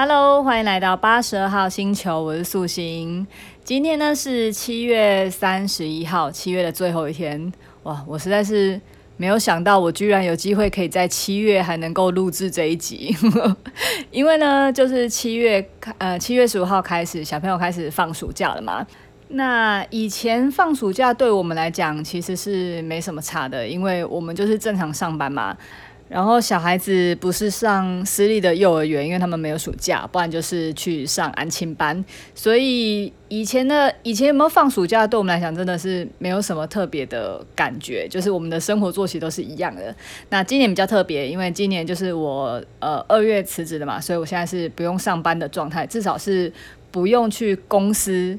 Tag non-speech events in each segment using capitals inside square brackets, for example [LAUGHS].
Hello，欢迎来到八十二号星球，我是素心。今天呢是七月三十一号，七月的最后一天。哇，我实在是没有想到，我居然有机会可以在七月还能够录制这一集。[LAUGHS] 因为呢，就是七月呃七月十五号开始，小朋友开始放暑假了嘛。那以前放暑假对我们来讲其实是没什么差的，因为我们就是正常上班嘛。然后小孩子不是上私立的幼儿园，因为他们没有暑假，不然就是去上安亲班。所以以前的以前有没有放暑假，对我们来讲真的是没有什么特别的感觉，就是我们的生活作息都是一样的。那今年比较特别，因为今年就是我呃二月辞职的嘛，所以我现在是不用上班的状态，至少是不用去公司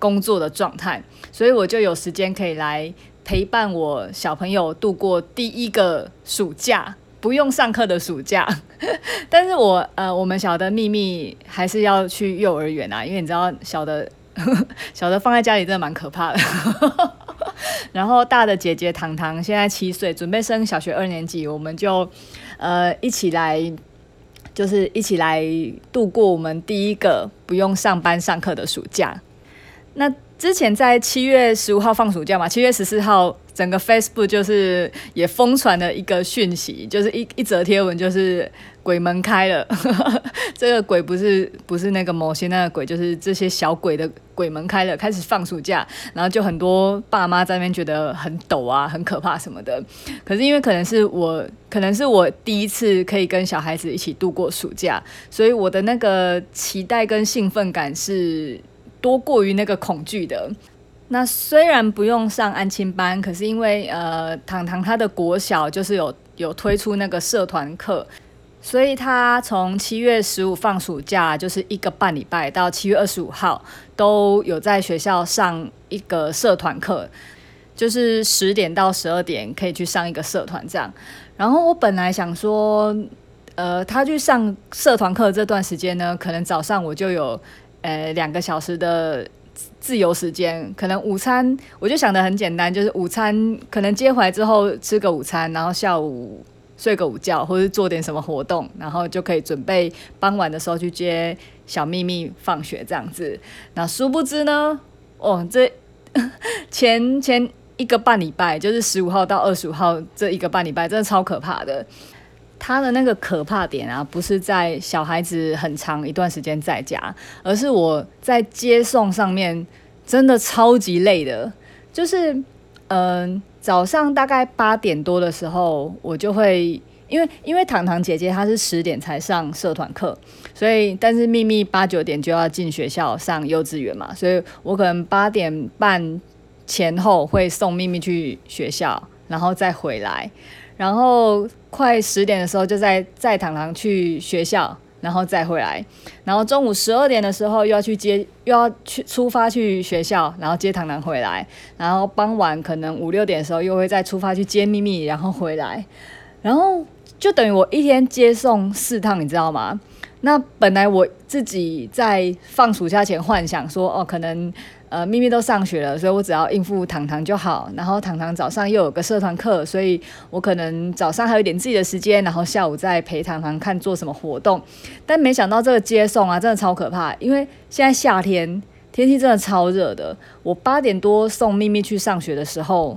工作的状态，所以我就有时间可以来陪伴我小朋友度过第一个暑假。不用上课的暑假，[LAUGHS] 但是我呃，我们小的秘密还是要去幼儿园啊，因为你知道小的 [LAUGHS] 小的放在家里真的蛮可怕的。[LAUGHS] 然后大的姐姐糖糖现在七岁，准备升小学二年级，我们就呃一起来，就是一起来度过我们第一个不用上班上课的暑假。那之前在七月十五号放暑假嘛，七月十四号。整个 Facebook 就是也疯传了一个讯息，就是一一则贴文，就是鬼门开了。[LAUGHS] 这个鬼不是不是那个某些那个鬼，就是这些小鬼的鬼门开了，开始放暑假，然后就很多爸妈在那边觉得很抖啊，很可怕什么的。可是因为可能是我，可能是我第一次可以跟小孩子一起度过暑假，所以我的那个期待跟兴奋感是多过于那个恐惧的。那虽然不用上安亲班，可是因为呃，糖糖他的国小就是有有推出那个社团课，所以他从七月十五放暑假，就是一个半礼拜到七月二十五号都有在学校上一个社团课，就是十点到十二点可以去上一个社团这样。然后我本来想说，呃，他去上社团课这段时间呢，可能早上我就有呃两个小时的。自由时间，可能午餐我就想得很简单，就是午餐可能接回来之后吃个午餐，然后下午睡个午觉，或者做点什么活动，然后就可以准备傍晚的时候去接小秘密放学这样子。那殊不知呢，哦，这 [LAUGHS] 前前一个半礼拜，就是十五号到二十五号这一个半礼拜，真的超可怕的。他的那个可怕点啊，不是在小孩子很长一段时间在家，而是我在接送上面真的超级累的。就是，嗯、早上大概八点多的时候，我就会因为因为糖糖姐姐她是十点才上社团课，所以但是秘密八九点就要进学校上幼稚园嘛，所以我可能八点半前后会送秘密去学校，然后再回来。然后快十点的时候，就在载糖糖去学校，然后再回来。然后中午十二点的时候，又要去接，又要去出发去学校，然后接糖糖回来。然后傍晚可能五六点的时候，又会再出发去接秘密，然后回来。然后就等于我一天接送四趟，你知道吗？那本来我自己在放暑假前幻想说，哦，可能。呃，咪咪都上学了，所以我只要应付糖糖就好。然后糖糖早上又有个社团课，所以我可能早上还有一点自己的时间，然后下午再陪糖糖看做什么活动。但没想到这个接送啊，真的超可怕，因为现在夏天天气真的超热的。我八点多送咪咪去上学的时候，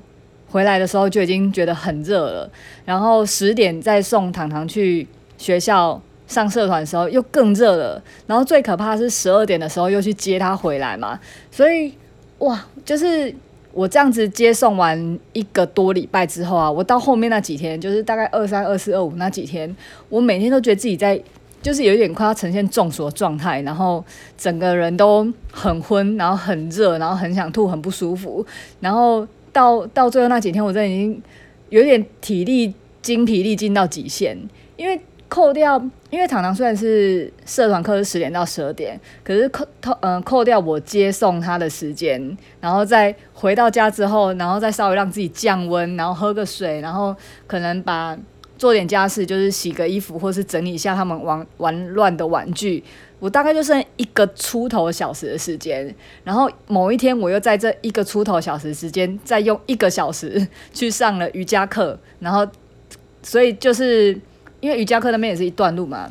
回来的时候就已经觉得很热了。然后十点再送糖糖去学校。上社团的时候又更热了，然后最可怕的是十二点的时候又去接他回来嘛，所以哇，就是我这样子接送完一个多礼拜之后啊，我到后面那几天，就是大概二三、二四、二五那几天，我每天都觉得自己在，就是有一点快要呈现中暑的状态，然后整个人都很昏，然后很热，然后很想吐，很不舒服，然后到到最后那几天，我真的已经有点体力精疲力尽到极限，因为。扣掉，因为糖糖虽然是社团课是十点到十二点，可是扣扣嗯扣掉我接送他的时间，然后再回到家之后，然后再稍微让自己降温，然后喝个水，然后可能把做点家事，就是洗个衣服，或是整理一下他们玩玩乱的玩具。我大概就剩一个出头小时的时间，然后某一天我又在这一个出头小时时间，再用一个小时去上了瑜伽课，然后所以就是。因为瑜伽课那边也是一段路嘛，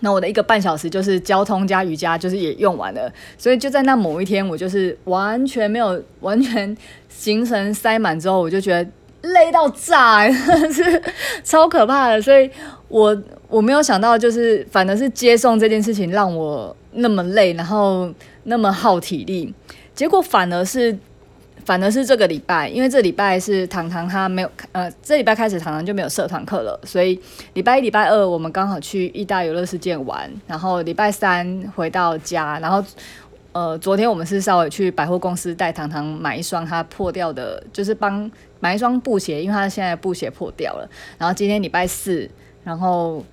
那我的一个半小时就是交通加瑜伽，就是也用完了。所以就在那某一天，我就是完全没有完全行程塞满之后，我就觉得累到炸，[LAUGHS] 是超可怕的。所以我我没有想到，就是反而是接送这件事情让我那么累，然后那么耗体力，结果反而是。反而是这个礼拜，因为这礼拜是糖糖他没有呃，这礼拜开始糖糖就没有社团课了，所以礼拜一、礼拜二我们刚好去意大游乐世界玩，然后礼拜三回到家，然后呃，昨天我们是稍微去百货公司带糖糖买一双他破掉的，就是帮买一双布鞋，因为他现在布鞋破掉了，然后今天礼拜四，然后。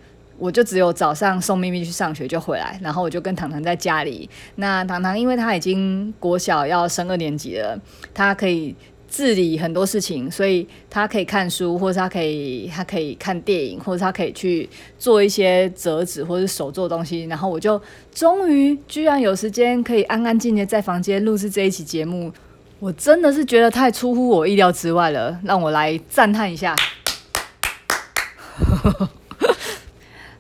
我就只有早上送咪咪去上学就回来，然后我就跟糖糖在家里。那糖糖因为他已经国小要升二年级了，他可以自理很多事情，所以他可以看书，或者他可以他可以看电影，或者他可以去做一些折纸或者手做东西。然后我就终于居然有时间可以安安静静在房间录制这一期节目，我真的是觉得太出乎我意料之外了，让我来赞叹一下。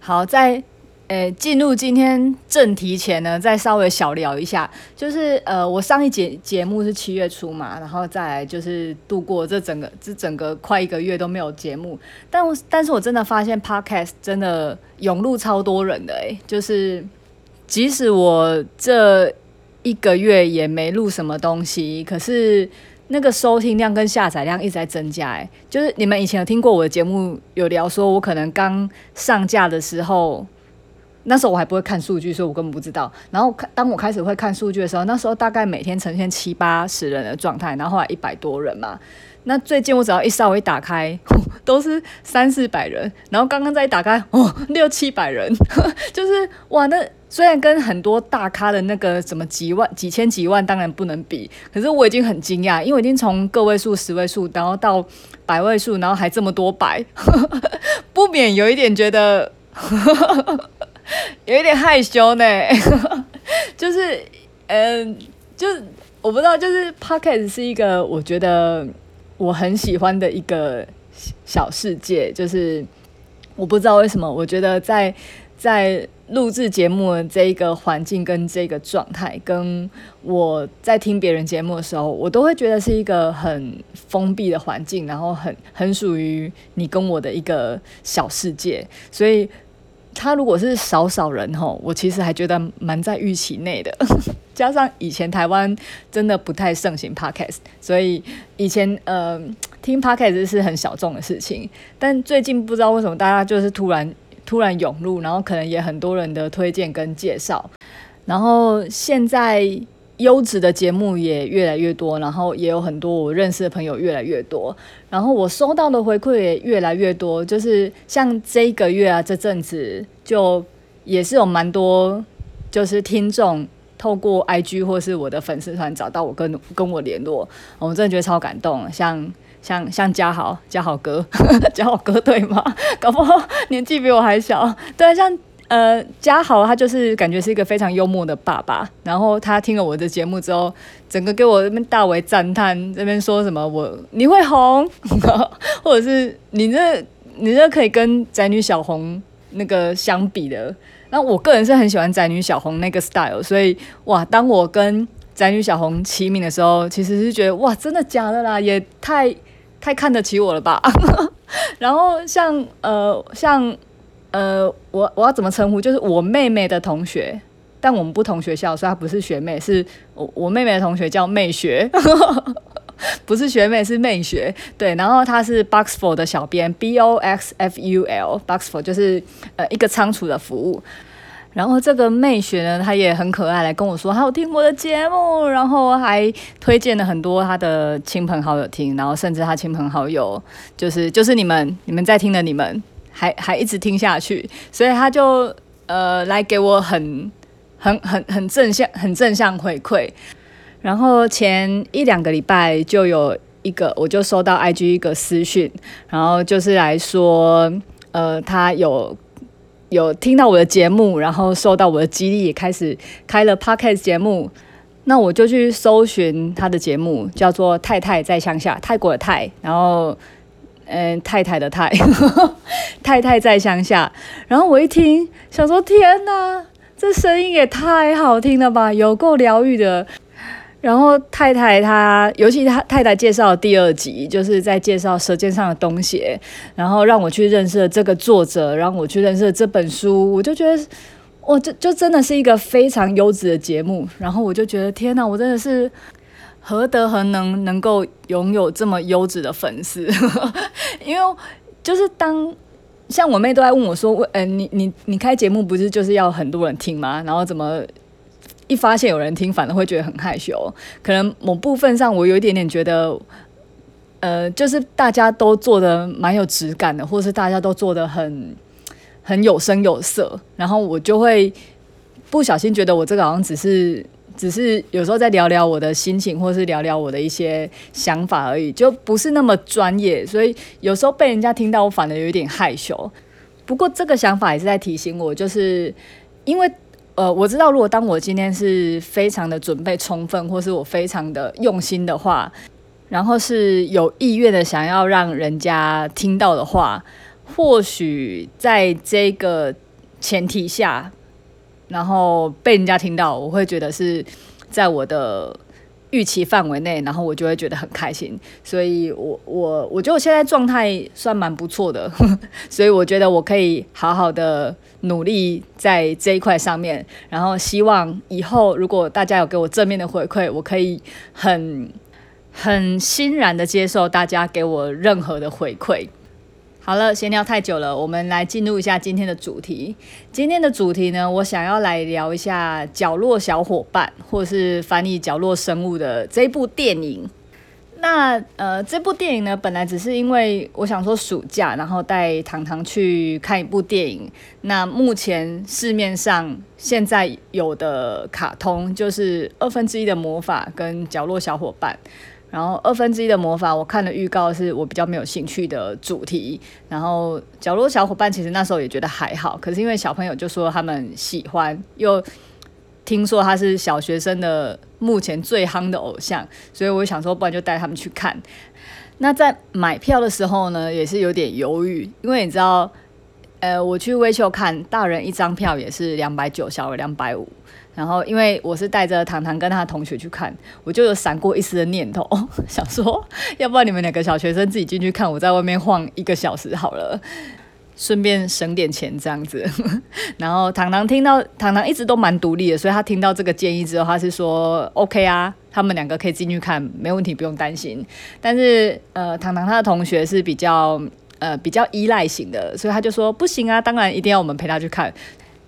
好，在呃进入今天正题前呢，再稍微小聊一下，就是呃我上一节节目是七月初嘛，然后再来就是度过这整个这整个快一个月都没有节目，但我但是我真的发现 Podcast 真的涌入超多人的诶，就是即使我这一个月也没录什么东西，可是。那个收听量跟下载量一直在增加，哎，就是你们以前有听过我的节目，有聊说，我可能刚上架的时候，那时候我还不会看数据，所以我根本不知道。然后当我开始会看数据的时候，那时候大概每天呈现七八十人的状态，然后后来一百多人嘛。那最近我只要一稍微打开，[LAUGHS] 都是三四百人，然后刚刚再一打开，哦，六七百人，[LAUGHS] 就是哇，那虽然跟很多大咖的那个什么几万、几千、几万当然不能比，可是我已经很惊讶，因为我已经从个位数、十位数，然后到百位数，然后还这么多百，[LAUGHS] 不免有一点觉得，[LAUGHS] 有一点害羞呢，[LAUGHS] 就是，嗯、就是我不知道，就是 Podcast 是一个，我觉得。我很喜欢的一个小世界，就是我不知道为什么，我觉得在在录制节目的这一个环境跟这个状态，跟我在听别人节目的时候，我都会觉得是一个很封闭的环境，然后很很属于你跟我的一个小世界，所以。他如果是少少人吼，我其实还觉得蛮在预期内的。[LAUGHS] 加上以前台湾真的不太盛行 podcast，所以以前呃听 podcast 是很小众的事情。但最近不知道为什么大家就是突然突然涌入，然后可能也很多人的推荐跟介绍，然后现在。优质的节目也越来越多，然后也有很多我认识的朋友越来越多，然后我收到的回馈也越来越多。就是像这个月啊，这阵子就也是有蛮多，就是听众透过 IG 或是我的粉丝团找到我跟跟我联络，我真的觉得超感动。像像像嘉豪，嘉豪哥，[LAUGHS] 嘉豪哥对吗？搞不好年纪比我还小，对，像。呃，嘉豪他就是感觉是一个非常幽默的爸爸，然后他听了我的节目之后，整个给我这边大为赞叹，这边说什么我你会红，[LAUGHS] 或者是你这你这可以跟宅女小红那个相比的。那我个人是很喜欢宅女小红那个 style，所以哇，当我跟宅女小红齐名的时候，其实是觉得哇，真的假的啦，也太太看得起我了吧。[LAUGHS] 然后像呃像。呃，我我要怎么称呼？就是我妹妹的同学，但我们不同学校，所以她不是学妹，是我我妹妹的同学叫妹学，[LAUGHS] 不是学妹，是妹学。对，然后她是 Boxful 的小编，B O X F U L，Boxful 就是呃一个仓储的服务。然后这个妹学呢，她也很可爱，来跟我说她有听我的节目，然后还推荐了很多她的亲朋好友听，然后甚至她亲朋好友就是就是你们你们在听的你们。还还一直听下去，所以他就呃来给我很很很很正向很正向回馈。然后前一两个礼拜就有一个，我就收到 IG 一个私讯，然后就是来说，呃，他有有听到我的节目，然后受到我的激励，也开始开了 Podcast 节目。那我就去搜寻他的节目，叫做《太太在乡下》，泰国的泰，然后。嗯，太太的太，[LAUGHS] 太太在乡下。然后我一听，想说天哪，这声音也太好听了吧，有够疗愈的。然后太太她，尤其她太太介绍第二集，就是在介绍《舌尖上的东西》，然后让我去认识了这个作者，让我去认识了这本书，我就觉得，哇，这就真的是一个非常优质的节目。然后我就觉得，天哪，我真的是何德何能，能够拥有这么优质的粉丝？[LAUGHS] 因为就是当像我妹都在问我说，问，呃，你你你开节目不是就是要很多人听吗？然后怎么？一发现有人听，反而会觉得很害羞。可能某部分上，我有一点点觉得，呃，就是大家都做的蛮有质感的，或是大家都做的很很有声有色，然后我就会不小心觉得我这个好像只是只是有时候在聊聊我的心情，或是聊聊我的一些想法而已，就不是那么专业。所以有时候被人家听到，我反而有一点害羞。不过这个想法也是在提醒我，就是因为。呃，我知道，如果当我今天是非常的准备充分，或是我非常的用心的话，然后是有意愿的想要让人家听到的话，或许在这个前提下，然后被人家听到，我会觉得是在我的。预期范围内，然后我就会觉得很开心，所以我我我觉得我现在状态算蛮不错的，[LAUGHS] 所以我觉得我可以好好的努力在这一块上面，然后希望以后如果大家有给我正面的回馈，我可以很很欣然的接受大家给我任何的回馈。好了，闲聊太久了，我们来进入一下今天的主题。今天的主题呢，我想要来聊一下《角落小伙伴》，或是翻译《角落生物》的这部电影。那呃，这部电影呢，本来只是因为我想说暑假，然后带糖糖去看一部电影。那目前市面上现在有的卡通，就是二分之一的魔法跟《角落小伙伴》。然后二分之一的魔法，我看的预告，是我比较没有兴趣的主题。然后角落小伙伴其实那时候也觉得还好，可是因为小朋友就说他们喜欢，又听说他是小学生的目前最夯的偶像，所以我想说，不然就带他们去看。那在买票的时候呢，也是有点犹豫，因为你知道，呃，我去威秀看，大人一张票也是两百九，小孩两百五。然后，因为我是带着糖糖跟他同学去看，我就有闪过一丝的念头，[LAUGHS] 想说，要不然你们两个小学生自己进去看，我在外面晃一个小时好了，顺便省点钱这样子。[LAUGHS] 然后糖糖听到，糖糖一直都蛮独立的，所以他听到这个建议之后，他是说 OK 啊，他们两个可以进去看，没问题，不用担心。但是，呃，糖糖他的同学是比较呃比较依赖型的，所以他就说不行啊，当然一定要我们陪他去看。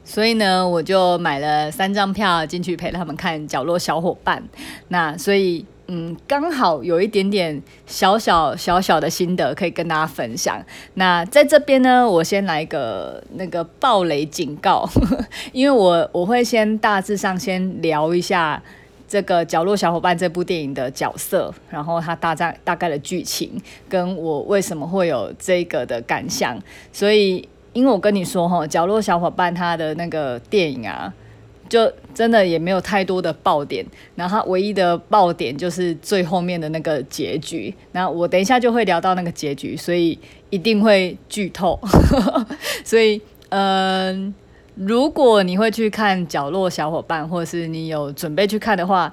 所以呢，我就买了三张票进去陪他们看《角落小伙伴》。那所以，嗯，刚好有一点点小小小小的心得可以跟大家分享。那在这边呢，我先来个那个暴雷警告，[LAUGHS] 因为我我会先大致上先聊一下这个《角落小伙伴》这部电影的角色，然后它大概大概的剧情，跟我为什么会有这个的感想，所以。因为我跟你说哈，角落小伙伴他的那个电影啊，就真的也没有太多的爆点，然后他唯一的爆点就是最后面的那个结局。那我等一下就会聊到那个结局，所以一定会剧透。[LAUGHS] 所以，嗯、如果你会去看角落小伙伴，或者是你有准备去看的话。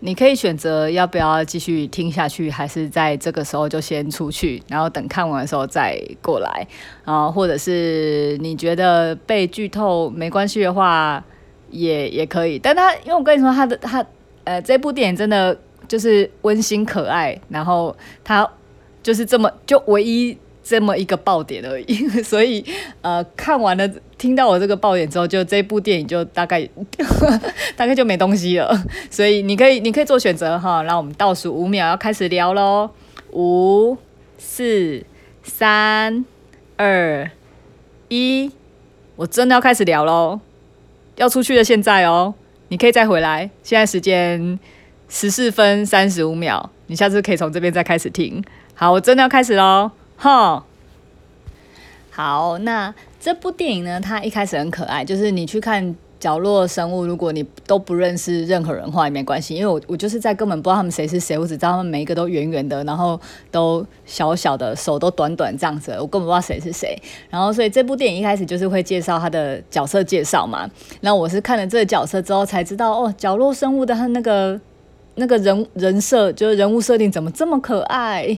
你可以选择要不要继续听下去，还是在这个时候就先出去，然后等看完的时候再过来啊？或者是你觉得被剧透没关系的话，也也可以。但他因为我跟你说，他的他呃，这部电影真的就是温馨可爱，然后他就是这么就唯一。这么一个爆点而已，[LAUGHS] 所以呃，看完了，听到我这个爆点之后，就这部电影就大概 [LAUGHS] 大概就没东西了。所以你可以你可以做选择哈，那我们倒数五秒要开始聊喽，五、四、三、二、一，我真的要开始聊喽，要出去的现在哦，你可以再回来，现在时间十四分三十五秒，你下次可以从这边再开始听。好，我真的要开始喽。哈，好，那这部电影呢，它一开始很可爱，就是你去看《角落生物，如果你都不认识任何人的话也没关系，因为我我就是在根本不知道他们谁是谁，我只知道他们每一个都圆圆的，然后都小小的，手都短短这样子，我根本不知道谁是谁。然后所以这部电影一开始就是会介绍他的角色介绍嘛，那我是看了这个角色之后才知道，哦，角落生物的他那个那个人人设就是人物设定怎么这么可爱？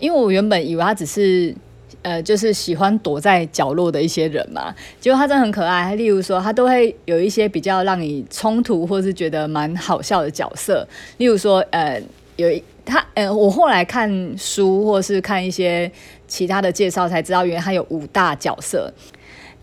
因为我原本以为他只是。呃，就是喜欢躲在角落的一些人嘛，结果他真的很可爱。例如说，他都会有一些比较让你冲突或是觉得蛮好笑的角色。例如说，呃，有一他，呃，我后来看书或是看一些其他的介绍才知道，原来他有五大角色。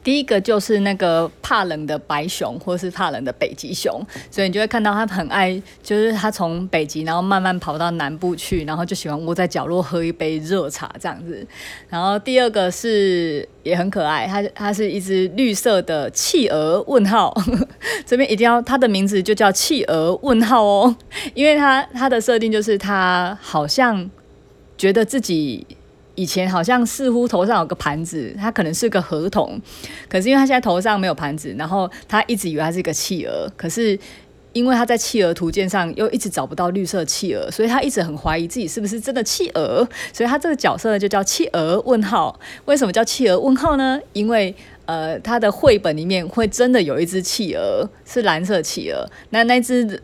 第一个就是那个怕冷的白熊，或是怕冷的北极熊，所以你就会看到他很爱，就是他从北极然后慢慢跑到南部去，然后就喜欢窝在角落喝一杯热茶这样子。然后第二个是也很可爱，它它是一只绿色的企鹅问号，[LAUGHS] 这边一定要它的名字就叫企鹅问号哦，因为它它的设定就是它好像觉得自己。以前好像似乎头上有个盘子，它可能是个合同，可是因为他现在头上没有盘子，然后他一直以为他是一个企鹅，可是因为他在企鹅图鉴上又一直找不到绿色企鹅，所以他一直很怀疑自己是不是真的企鹅，所以他这个角色就叫企鹅问号。为什么叫企鹅问号呢？因为呃，他的绘本里面会真的有一只企鹅是蓝色企鹅，那那只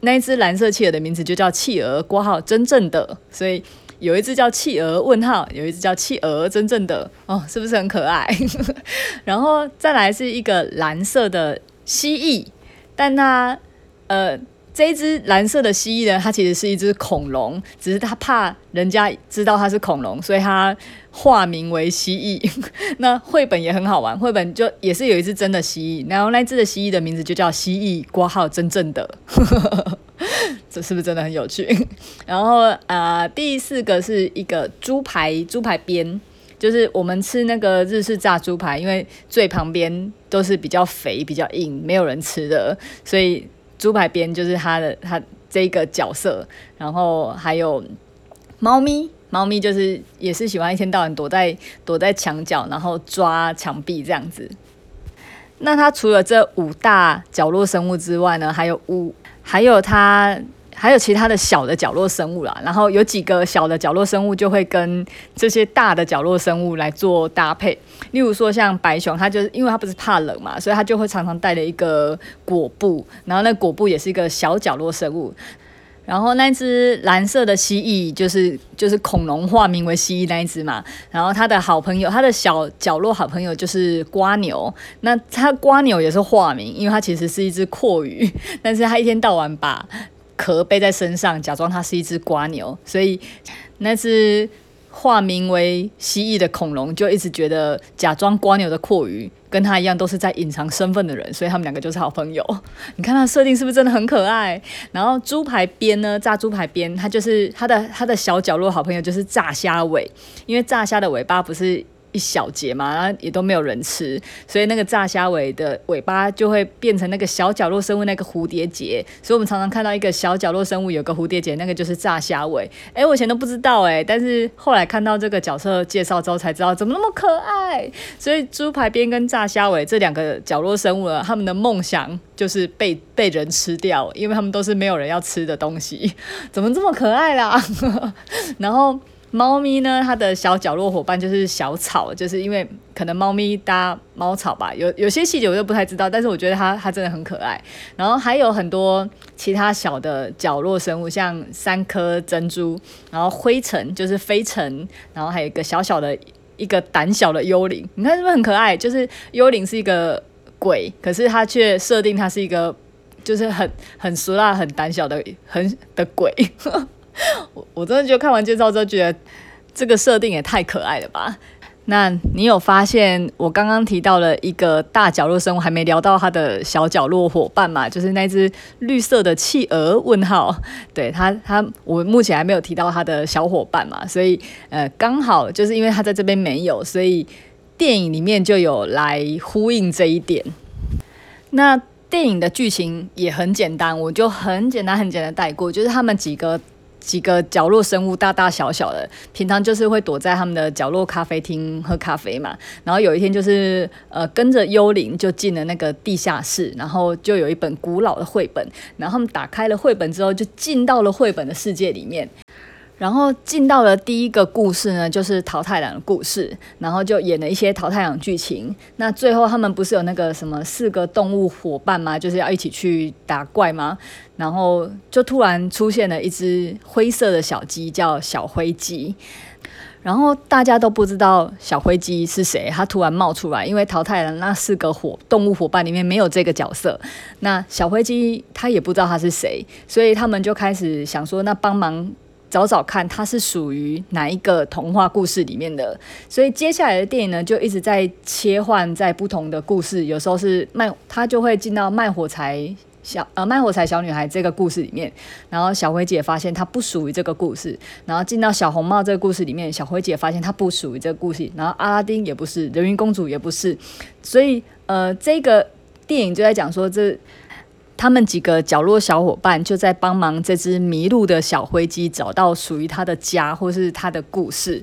那只蓝色企鹅的名字就叫企鹅括号真正的，所以。有一只叫企鹅问号，有一只叫企鹅真正的哦，是不是很可爱？[LAUGHS] 然后再来是一个蓝色的蜥蜴，但它呃这一只蓝色的蜥蜴呢，它其实是一只恐龙，只是它怕人家知道它是恐龙，所以它化名为蜥蜴。[LAUGHS] 那绘本也很好玩，绘本就也是有一只真的蜥蜴，然后那只的蜥蜴的名字就叫蜥蜴括号真正的。[LAUGHS] 这是不是真的很有趣？[LAUGHS] 然后呃，第四个是一个猪排，猪排边，就是我们吃那个日式炸猪排，因为最旁边都是比较肥、比较硬，没有人吃的，所以猪排边就是它的它这个角色。然后还有猫咪，猫咪就是也是喜欢一天到晚躲在躲在墙角，然后抓墙壁这样子。那它除了这五大角落生物之外呢，还有五。还有它，还有其他的小的角落生物啦。然后有几个小的角落生物就会跟这些大的角落生物来做搭配。例如说像白熊，它就是因为它不是怕冷嘛，所以它就会常常带了一个裹布。然后那裹布也是一个小角落生物。然后那只蓝色的蜥蜴就是就是恐龙化名为蜥蜴那一只嘛。然后它的好朋友，它的小角落好朋友就是瓜牛。那它瓜牛也是化名，因为它其实是一只阔鱼，但是它一天到晚把壳背在身上，假装它是一只瓜牛，所以那只。化名为蜥蜴的恐龙就一直觉得假装瓜牛的蛞蝓跟他一样都是在隐藏身份的人，所以他们两个就是好朋友。[LAUGHS] 你看他设定是不是真的很可爱？然后猪排边呢，炸猪排边，他就是他的他的小角落好朋友就是炸虾尾，因为炸虾的尾巴不是。一小节嘛，然后也都没有人吃，所以那个炸虾尾的尾巴就会变成那个小角落生物那个蝴蝶结，所以我们常常看到一个小角落生物有个蝴蝶结，那个就是炸虾尾。哎，我以前都不知道哎，但是后来看到这个角色介绍之后才知道，怎么那么可爱。所以猪排边跟炸虾尾这两个角落生物呢，他们的梦想就是被被人吃掉，因为他们都是没有人要吃的东西，[LAUGHS] 怎么这么可爱啦？[LAUGHS] 然后。猫咪呢，它的小角落伙伴就是小草，就是因为可能猫咪搭猫草吧，有有些细节我就不太知道，但是我觉得它它真的很可爱。然后还有很多其他小的角落生物，像三颗珍珠，然后灰尘就是飞尘，然后还有一个小小的一个胆小的幽灵，你看是不是很可爱？就是幽灵是一个鬼，可是它却设定它是一个就是很很俗辣、很胆小的很的鬼。[LAUGHS] 我我真的觉得看完介绍之后，觉得这个设定也太可爱了吧？那你有发现我刚刚提到了一个大角落生物，还没聊到它的小角落伙伴嘛？就是那只绿色的企鹅问号，[LAUGHS] 对它它我目前还没有提到它的小伙伴嘛？所以呃，刚好就是因为它在这边没有，所以电影里面就有来呼应这一点。那电影的剧情也很简单，我就很简单很简单带过，就是他们几个。几个角落生物，大大小小的，平常就是会躲在他们的角落咖啡厅喝咖啡嘛。然后有一天就是呃跟着幽灵就进了那个地下室，然后就有一本古老的绘本，然后他们打开了绘本之后就进到了绘本的世界里面。然后进到了第一个故事呢，就是桃太郎的故事，然后就演了一些桃太郎剧情。那最后他们不是有那个什么四个动物伙伴吗？就是要一起去打怪吗？然后就突然出现了一只灰色的小鸡，叫小灰鸡。然后大家都不知道小灰鸡是谁，它突然冒出来，因为淘太郎那四个伙动物伙伴里面没有这个角色。那小灰鸡他也不知道他是谁，所以他们就开始想说，那帮忙。找找看，它是属于哪一个童话故事里面的？所以接下来的电影呢，就一直在切换在不同的故事。有时候是卖，它就会进到卖火柴小呃卖火柴小女孩这个故事里面，然后小灰 [CLEARS THROAT] 姐发现她不属于这个故事，然后进到小红帽这个故事里面，小灰姐发现她不属于这个故事，然后阿拉丁也不是，人鱼公主也不是，所以呃这个电影就在讲说这。他们几个角落小伙伴就在帮忙这只迷路的小灰鸡找到属于它的家，或是它的故事。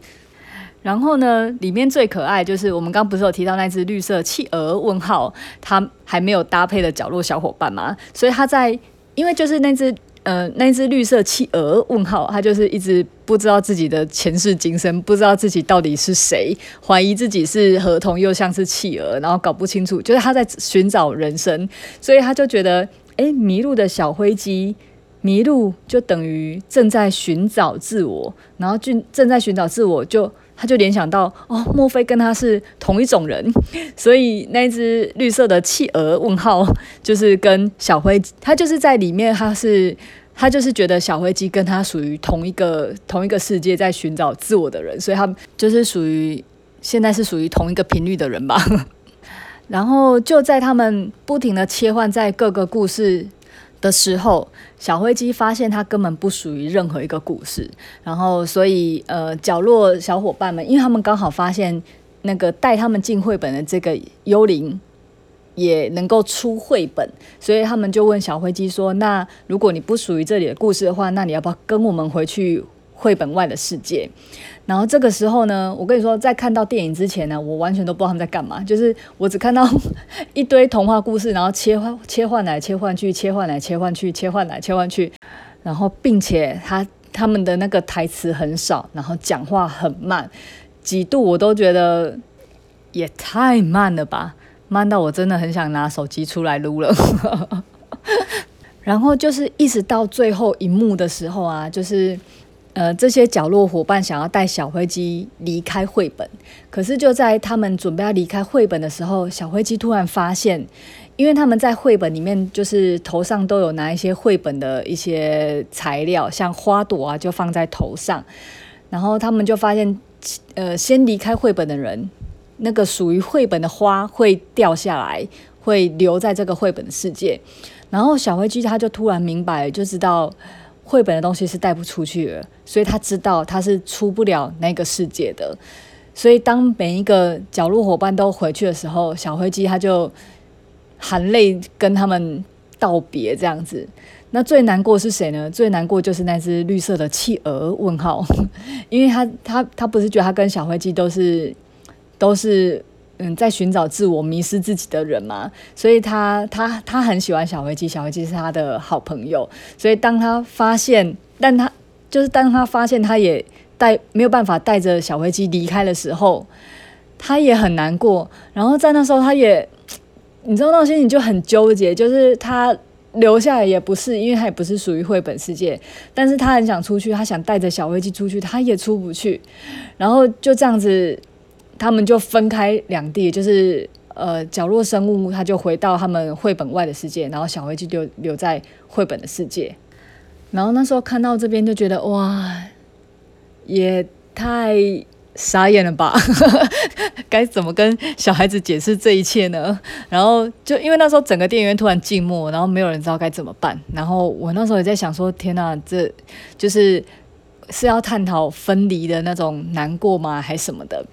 然后呢，里面最可爱就是我们刚不是有提到那只绿色企鹅？问号，它还没有搭配的角落小伙伴吗？所以它在，因为就是那只呃那只绿色企鹅？问号，它就是一直不知道自己的前世今生，不知道自己到底是谁，怀疑自己是河童又像是企鹅，然后搞不清楚，就是他在寻找人生，所以他就觉得。诶，迷路的小灰鸡，迷路就等于正在寻找自我，然后就正在寻找自我就，就他就联想到，哦，莫非跟他是同一种人？[LAUGHS] 所以那只绿色的企鹅问号，就是跟小灰，他就是在里面，他是他就是觉得小灰鸡跟他属于同一个同一个世界，在寻找自我的人，所以他就是属于现在是属于同一个频率的人吧。然后就在他们不停的切换在各个故事的时候，小灰鸡发现它根本不属于任何一个故事。然后，所以呃，角落小伙伴们，因为他们刚好发现那个带他们进绘本的这个幽灵也能够出绘本，所以他们就问小灰鸡说：“那如果你不属于这里的故事的话，那你要不要跟我们回去绘本外的世界？”然后这个时候呢，我跟你说，在看到电影之前呢，我完全都不知道他们在干嘛。就是我只看到 [LAUGHS] 一堆童话故事，然后切换、切换来切换去，切换来切换去，切换来切换去。然后，并且他他们的那个台词很少，然后讲话很慢，几度我都觉得也太慢了吧，慢到我真的很想拿手机出来撸了。[LAUGHS] 然后就是一直到最后一幕的时候啊，就是。呃，这些角落伙伴想要带小灰鸡离开绘本，可是就在他们准备要离开绘本的时候，小灰鸡突然发现，因为他们在绘本里面就是头上都有拿一些绘本的一些材料，像花朵啊，就放在头上，然后他们就发现，呃，先离开绘本的人，那个属于绘本的花会掉下来，会留在这个绘本的世界，然后小灰鸡他就突然明白，就知道。绘本的东西是带不出去的，所以他知道他是出不了那个世界的。所以当每一个角落伙伴都回去的时候，小灰鸡他就含泪跟他们道别，这样子。那最难过是谁呢？最难过就是那只绿色的企鹅？问号，因为他他他不是觉得他跟小灰鸡都是都是。嗯，在寻找自我、迷失自己的人嘛，所以他他他很喜欢小灰鸡，小灰鸡是他的好朋友。所以当他发现，但他就是当他发现他也带没有办法带着小灰鸡离开的时候，他也很难过。然后在那时候，他也你知道那种心情就很纠结，就是他留下来也不是，因为他也不是属于绘本世界，但是他很想出去，他想带着小灰鸡出去，他也出不去。然后就这样子。他们就分开两地，就是呃，角落生物，他就回到他们绘本外的世界，然后小灰鸡就留在绘本的世界。然后那时候看到这边就觉得哇，也太傻眼了吧！[LAUGHS] 该怎么跟小孩子解释这一切呢？然后就因为那时候整个电影院突然静默，然后没有人知道该怎么办。然后我那时候也在想说，天哪，这就是是要探讨分离的那种难过吗？还什么的？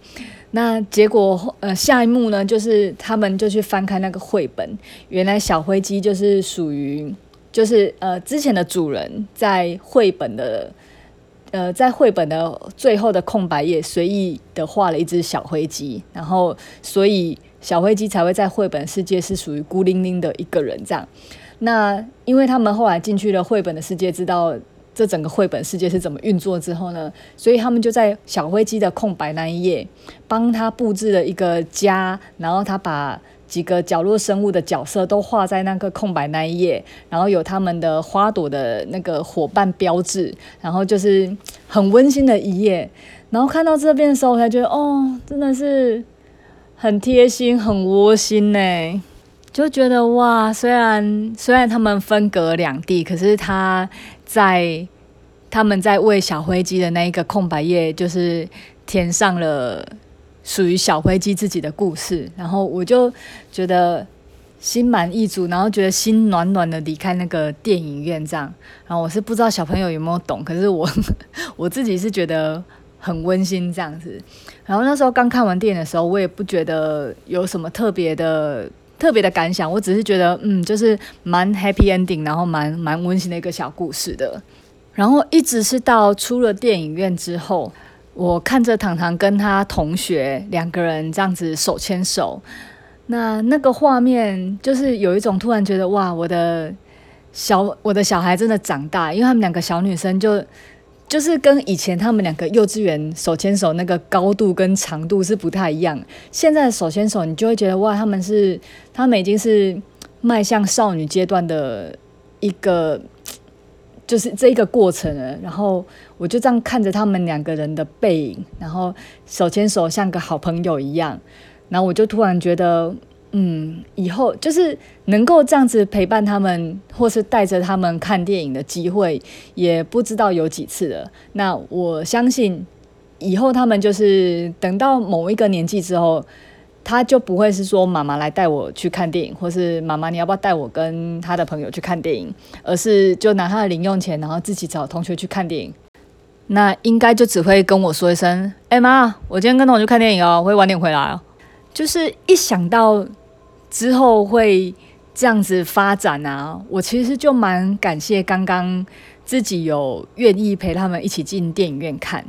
那结果，呃，下一幕呢，就是他们就去翻开那个绘本，原来小灰鸡就是属于，就是呃之前的主人在绘本的呃，在绘本的最后的空白页，随意的画了一只小灰鸡，然后所以小灰鸡才会在绘本世界是属于孤零零的一个人这样。那因为他们后来进去了绘本的世界，知道这整个绘本世界是怎么运作之后呢，所以他们就在小灰鸡的空白那一页，帮他布置了一个家，然后他把几个角落生物的角色都画在那个空白那一页，然后有他们的花朵的那个伙伴标志，然后就是很温馨的一页。然后看到这边的时候，我才觉得哦，真的是很贴心、很窝心呢。就觉得哇，虽然虽然他们分隔两地，可是他在他们在为小灰鸡的那一个空白页，就是填上了属于小灰鸡自己的故事。然后我就觉得心满意足，然后觉得心暖暖的离开那个电影院这样。然后我是不知道小朋友有没有懂，可是我 [LAUGHS] 我自己是觉得很温馨这样子。然后那时候刚看完电影的时候，我也不觉得有什么特别的。特别的感想，我只是觉得，嗯，就是蛮 happy ending，然后蛮蛮温馨的一个小故事的。然后一直是到出了电影院之后，我看着糖糖跟他同学两个人这样子手牵手，那那个画面就是有一种突然觉得，哇，我的小我的小孩真的长大，因为他们两个小女生就。就是跟以前他们两个幼稚园手牵手那个高度跟长度是不太一样。现在手牵手，你就会觉得哇，他们是他们已经是迈向少女阶段的一个，[TSK] 就是这一个过程了。然后我就这样看着他们两个人的背影，然后手牵手像个好朋友一样，然后我就突然觉得。嗯，以后就是能够这样子陪伴他们，或是带着他们看电影的机会，也不知道有几次了。那我相信，以后他们就是等到某一个年纪之后，他就不会是说妈妈来带我去看电影，或是妈妈你要不要带我跟他的朋友去看电影，而是就拿他的零用钱，然后自己找同学去看电影。那应该就只会跟我说一声：“哎妈，我今天跟同学去看电影哦，会晚点回来哦。”就是一想到。之后会这样子发展啊，我其实就蛮感谢刚刚自己有愿意陪他们一起进电影院看，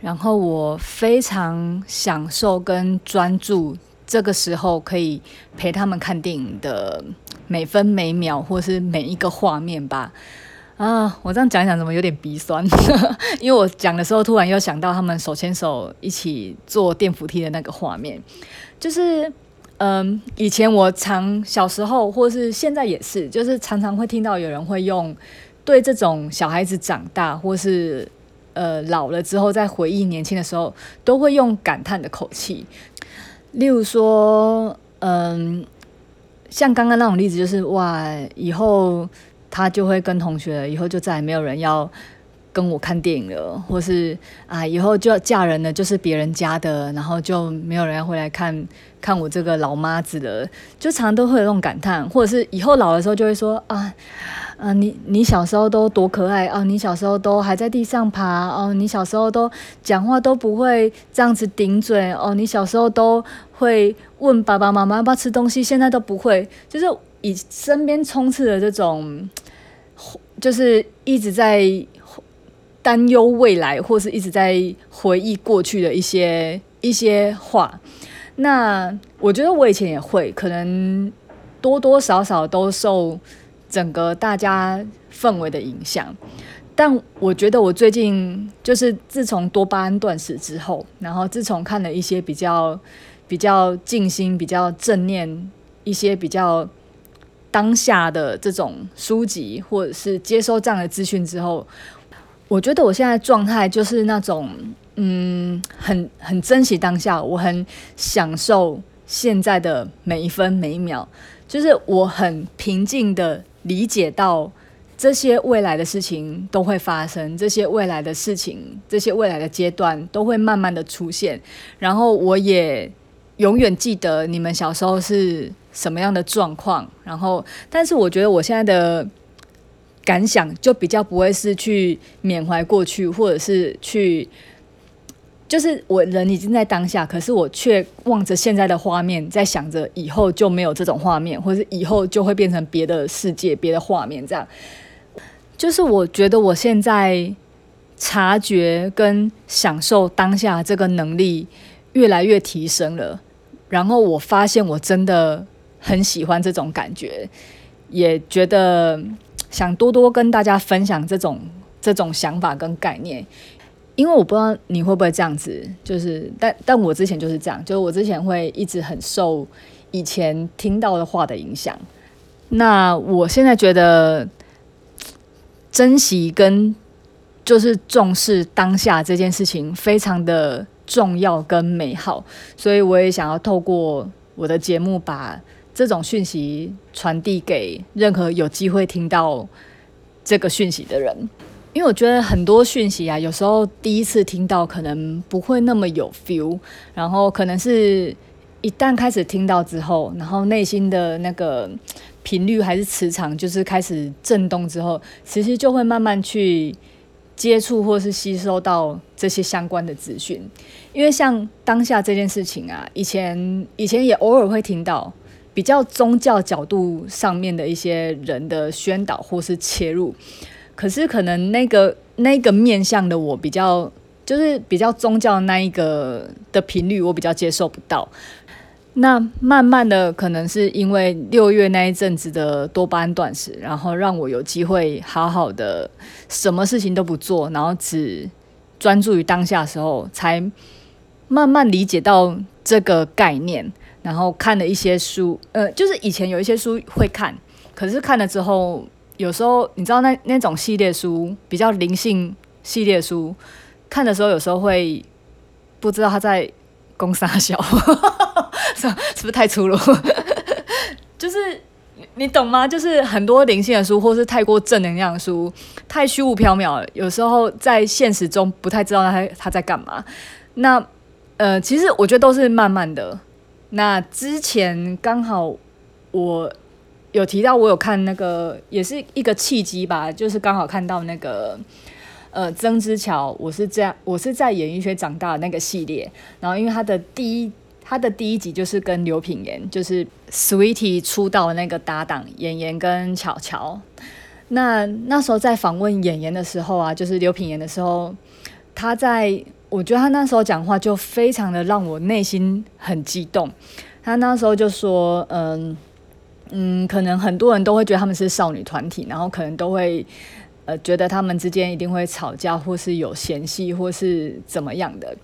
然后我非常享受跟专注这个时候可以陪他们看电影的每分每秒，或是每一个画面吧。啊，我这样讲一讲怎么有点鼻酸？[LAUGHS] 因为我讲的时候突然又想到他们手牵手一起坐电扶梯的那个画面，就是。嗯，以前我常小时候，或是现在也是，就是常常会听到有人会用对这种小孩子长大，或是呃老了之后，再回忆年轻的时候，都会用感叹的口气。例如说，嗯，像刚刚那种例子，就是哇，以后他就会跟同学，以后就再也没有人要。跟我看电影了，或是啊，以后就要嫁人了，就是别人家的，然后就没有人要回来看看我这个老妈子了，就常常都会有这种感叹，或者是以后老的时候就会说啊，啊，你你小时候都多可爱啊，你小时候都还在地上爬哦，你小时候都讲话都不会这样子顶嘴哦，你小时候都会问爸爸妈妈要不要吃东西，现在都不会，就是以身边充斥的这种，就是一直在。担忧未来，或是一直在回忆过去的一些一些话。那我觉得我以前也会，可能多多少少都受整个大家氛围的影响。但我觉得我最近就是自从多巴胺断食之后，然后自从看了一些比较比较静心、比较正念、一些比较当下的这种书籍，或者是接收这样的资讯之后。我觉得我现在状态就是那种，嗯，很很珍惜当下，我很享受现在的每一分每一秒，就是我很平静的理解到这些未来的事情都会发生，这些未来的事情，这些未来的阶段都会慢慢的出现，然后我也永远记得你们小时候是什么样的状况，然后，但是我觉得我现在的。感想就比较不会是去缅怀过去，或者是去，就是我人已经在当下，可是我却望着现在的画面，在想着以后就没有这种画面，或是以后就会变成别的世界、别的画面。这样，就是我觉得我现在察觉跟享受当下这个能力越来越提升了。然后我发现我真的很喜欢这种感觉，也觉得想多多跟大家分享这种这种想法跟概念。因为我不知道你会不会这样子，就是但但我之前就是这样，就是我之前会一直很受以前听到的话的影响。那我现在觉得珍惜跟就是重视当下这件事情非常的重要跟美好，所以我也想要透过我的节目把这种讯息传递给任何有机会听到这个讯息的人。因为我觉得很多讯息啊，有时候第一次听到可能不会那么有 feel，然后可能是一旦开始听到之后，然后内心的那个频率还是磁场就是开始震动之后，其实就会慢慢去接触或是吸收到这些相关的资讯。因为像当下这件事情啊，以前以前也偶尔会听到比较宗教角度上面的一些人的宣导或是切入。可是可能那个那个面向的我比较就是比较宗教那一个的频率我比较接受不到。那慢慢的可能是因为六月那一阵子的多巴胺断食，然后让我有机会好好的什么事情都不做，然后只专注于当下的时候，才慢慢理解到这个概念。然后看了一些书，呃，就是以前有一些书会看，可是看了之后。有时候你知道那那种系列书比较灵性系列书，看的时候有时候会不知道他在攻三小，是 [LAUGHS] 是不是太粗鲁？就是你懂吗？就是很多灵性的书，或是太过正能量的书，太虚无缥缈。有时候在现实中不太知道他他在干嘛。那呃，其实我觉得都是慢慢的。那之前刚好我。有提到我有看那个，也是一个契机吧，就是刚好看到那个，呃，曾之乔，我是这样，我是在演艺圈长大的那个系列，然后因为他的第一，他的第一集就是跟刘品言，就是 Sweetie 出道的那个搭档，演员跟巧巧，那那时候在访问演员的时候啊，就是刘品言的时候，他在，我觉得他那时候讲话就非常的让我内心很激动，他那时候就说，嗯。嗯，可能很多人都会觉得他们是少女团体，然后可能都会呃觉得他们之间一定会吵架，或是有嫌隙，或是怎么样的。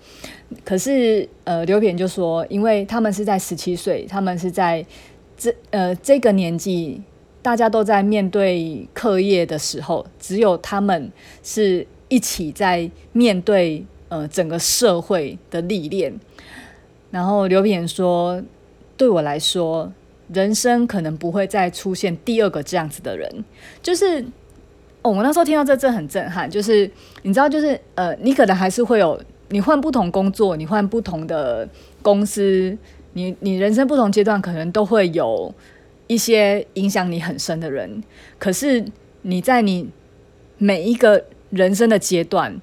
可是呃，刘品就说，因为他们是在十七岁，他们是在这呃这个年纪，大家都在面对课业的时候，只有他们是一起在面对呃整个社会的历练。然后刘品说，对我来说。人生可能不会再出现第二个这样子的人，就是哦，我那时候听到这这很震撼。就是你知道，就是呃，你可能还是会有你换不同工作，你换不同的公司，你你人生不同阶段可能都会有一些影响你很深的人。可是你在你每一个人生的阶段，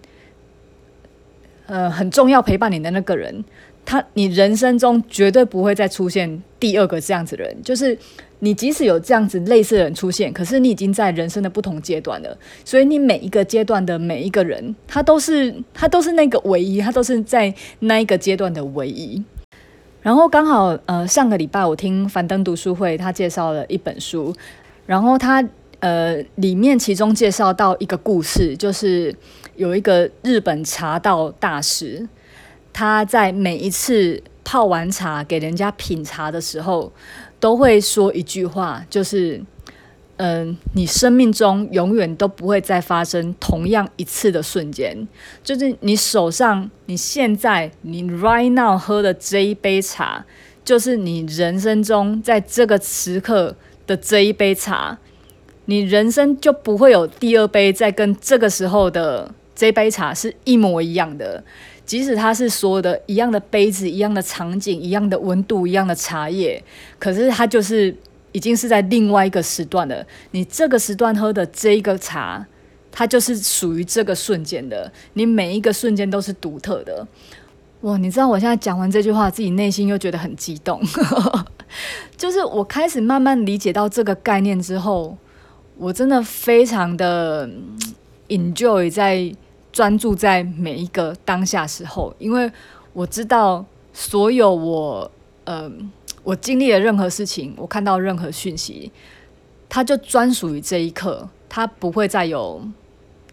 呃，很重要陪伴你的那个人。他，你人生中绝对不会再出现第二个这样子的人。就是你即使有这样子类似的人出现，可是你已经在人生的不同阶段了。所以你每一个阶段的每一个人，他都是他都是那个唯一，他都是在那一个阶段的唯一。然后刚好呃上个礼拜我听樊登读书会，他介绍了一本书，然后他呃里面其中介绍到一个故事，就是有一个日本茶道大师。他在每一次泡完茶给人家品茶的时候，都会说一句话，就是：“嗯，你生命中永远都不会再发生同样一次的瞬间，就是你手上你现在你 right now 喝的这一杯茶，就是你人生中在这个时刻的这一杯茶，你人生就不会有第二杯再跟这个时候的这杯茶是一模一样的。”即使它是所有的一样的杯子、一样的场景、一样的温度、一样的茶叶，可是它就是已经是在另外一个时段了。你这个时段喝的这一个茶，它就是属于这个瞬间的。你每一个瞬间都是独特的。哇！你知道我现在讲完这句话，自己内心又觉得很激动。[LAUGHS] 就是我开始慢慢理解到这个概念之后，我真的非常的 enjoy 在。专注在每一个当下时候，因为我知道所有我呃我经历的任何事情，我看到任何讯息，它就专属于这一刻，它不会再有。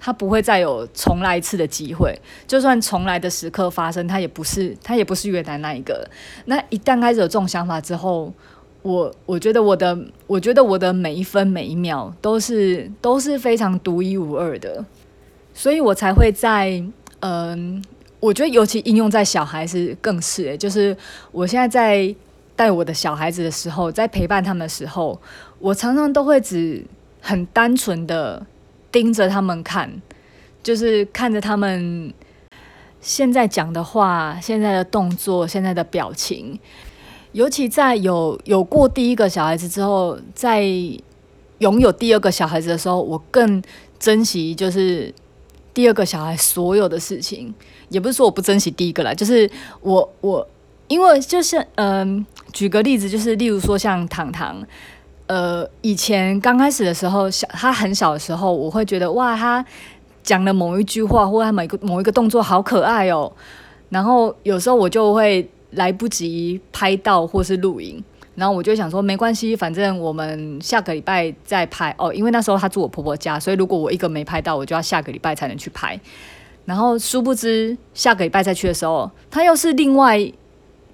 他不会再有重来一次的机会，就算重来的时刻发生，他也不是他也不是越南那一个。那一旦开始有这种想法之后，我我觉得我的我觉得我的每一分每一秒都是都是非常独一无二的，所以我才会在嗯，我觉得尤其应用在小孩子更是欸，就是我现在在带我的小孩子的时候，在陪伴他们的时候，我常常都会只很单纯的。盯着他们看，就是看着他们现在讲的话、现在的动作、现在的表情。尤其在有有过第一个小孩子之后，在拥有第二个小孩子的时候，我更珍惜就是第二个小孩所有的事情。也不是说我不珍惜第一个啦，就是我我因为就是嗯、举个例子，就是例如说像糖糖。呃，以前刚开始的时候，小他很小的时候，我会觉得哇，他讲了某一句话，或者他某一个某一个动作好可爱哦。然后有时候我就会来不及拍到或是录影，然后我就想说没关系，反正我们下个礼拜再拍哦。因为那时候他住我婆婆家，所以如果我一个没拍到，我就要下个礼拜才能去拍。然后殊不知下个礼拜再去的时候，他又是另外。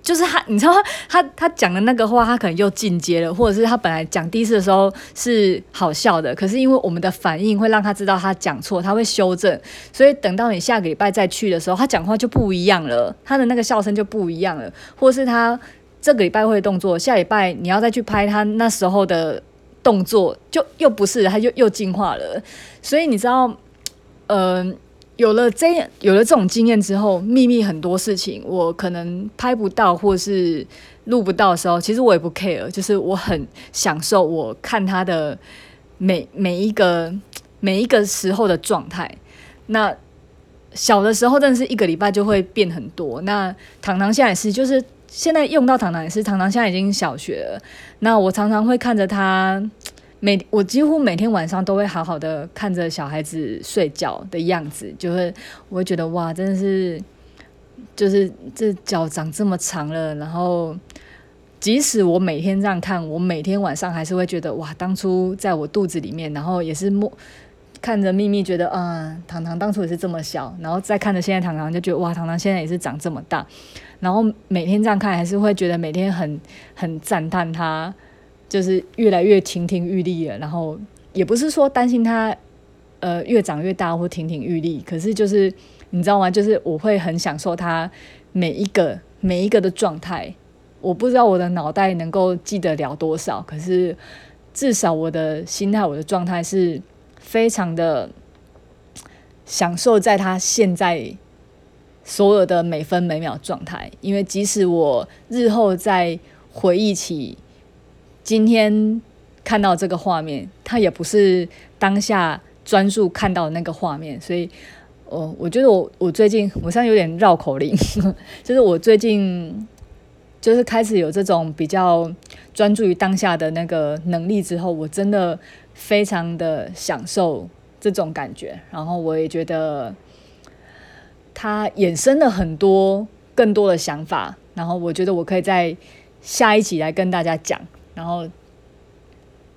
就是他，你知道他他他讲的那个话，他可能又进阶了，或者是他本来讲第一次的时候是好笑的，可是因为我们的反应会让他知道他讲错，他会修正，所以等到你下个礼拜再去的时候，他讲话就不一样了，他的那个笑声就不一样了，或是他这个礼拜会动作，下礼拜你要再去拍他那时候的动作，就又不是，他就又进化了，所以你知道，嗯、有了这有了这种经验之后，秘密很多事情我可能拍不到或是录不到的时候，其实我也不 care，就是我很享受我看他的每每一个每一个时候的状态。那小的时候真的是一个礼拜就会变很多。那糖糖现在是，就是现在用到糖糖也是，糖糖现在已经小学了。那我常常会看着他。每我几乎每天晚上都会好好的看着小孩子睡觉的样子，就会我会觉得哇，真的是，就是这脚长这么长了，然后即使我每天这样看，我每天晚上还是会觉得哇，当初在我肚子里面，然后也是摸看着秘密，觉得嗯，糖糖当初也是这么小，然后再看着现在糖糖，就觉得哇，糖糖现在也是长这么大，然后每天这样看，还是会觉得每天很很赞叹他。就是越来越亭亭玉立了，然后也不是说担心他，呃，越长越大或亭亭玉立，可是就是你知道吗？就是我会很享受他每一个每一个的状态。我不知道我的脑袋能够记得了多少，可是至少我的心态、我的状态是非常的享受在他现在所有的每分每秒状态。因为即使我日后再回忆起。今天看到这个画面，它也不是当下专注看到的那个画面，所以，我我觉得我我最近我现在有点绕口令，[LAUGHS] 就是我最近就是开始有这种比较专注于当下的那个能力之后，我真的非常的享受这种感觉，然后我也觉得它衍生了很多更多的想法，然后我觉得我可以在下一集来跟大家讲。然后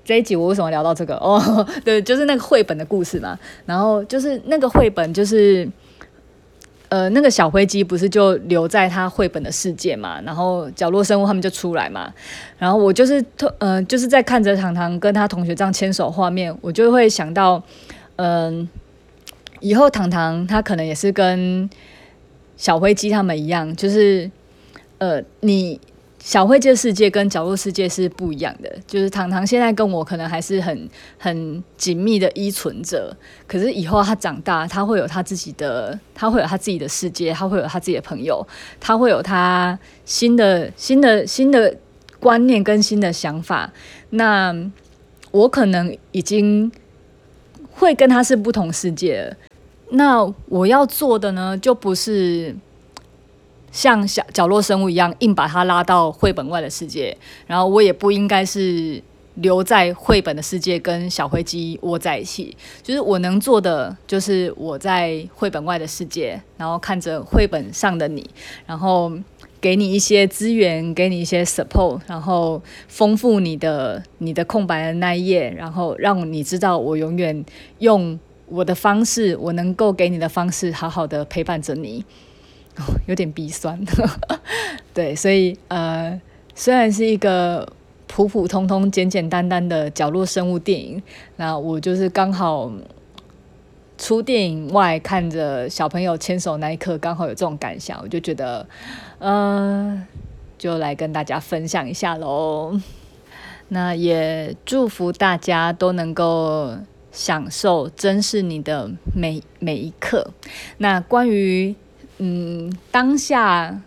这一集我为什么聊到这个？[LAUGHS] 哦，对，就是那个绘本的故事嘛。然后就是那个绘本，就是呃，那个小灰鸡不是就留在他绘本的世界嘛？然后角落生物他们就出来嘛。然后我就是特呃，就是在看着糖糖跟他同学这样牵手画面，我就会想到，嗯、以后糖糖他可能也是跟小灰鸡他们一样，就是呃，你。小灰鸡的世界跟角落世界是不一样的，就是糖糖现在跟我可能还是很很紧密的依存着，可是以后他长大，他会有他自己的，他会有他自己的世界，他会有他自己的朋友，他会有他新的新的新的观念跟新的想法。那我可能已经会跟他是不同世界了。那我要做的呢，就不是。像小角落生物一样，硬把它拉到绘本外的世界，然后我也不应该是留在绘本的世界，跟小灰鸡窝在一起。就是我能做的，就是我在绘本外的世界，然后看着绘本上的你，然后给你一些资源，给你一些 support，然后丰富你的你的空白的那一页，然后让你知道我永远用我的方式，我能够给你的方式，好好的陪伴着你。[LAUGHS] 有点鼻酸，[LAUGHS] 对，所以呃，虽然是一个普普通通、简简单单的角落生物电影，那我就是刚好出电影外看着小朋友牵手那一刻，刚好有这种感想，我就觉得，呃，就来跟大家分享一下喽。那也祝福大家都能够享受、珍视你的每每一刻。那关于嗯，当下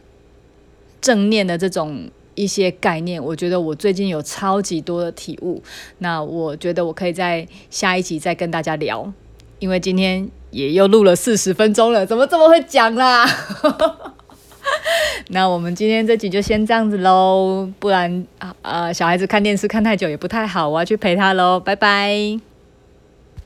正念的这种一些概念，我觉得我最近有超级多的体悟。那我觉得我可以在下一集再跟大家聊，因为今天也又录了四十分钟了，怎么这么会讲啦？[LAUGHS] 那我们今天这集就先这样子喽，不然啊，呃，小孩子看电视看太久也不太好，我要去陪他喽，拜拜。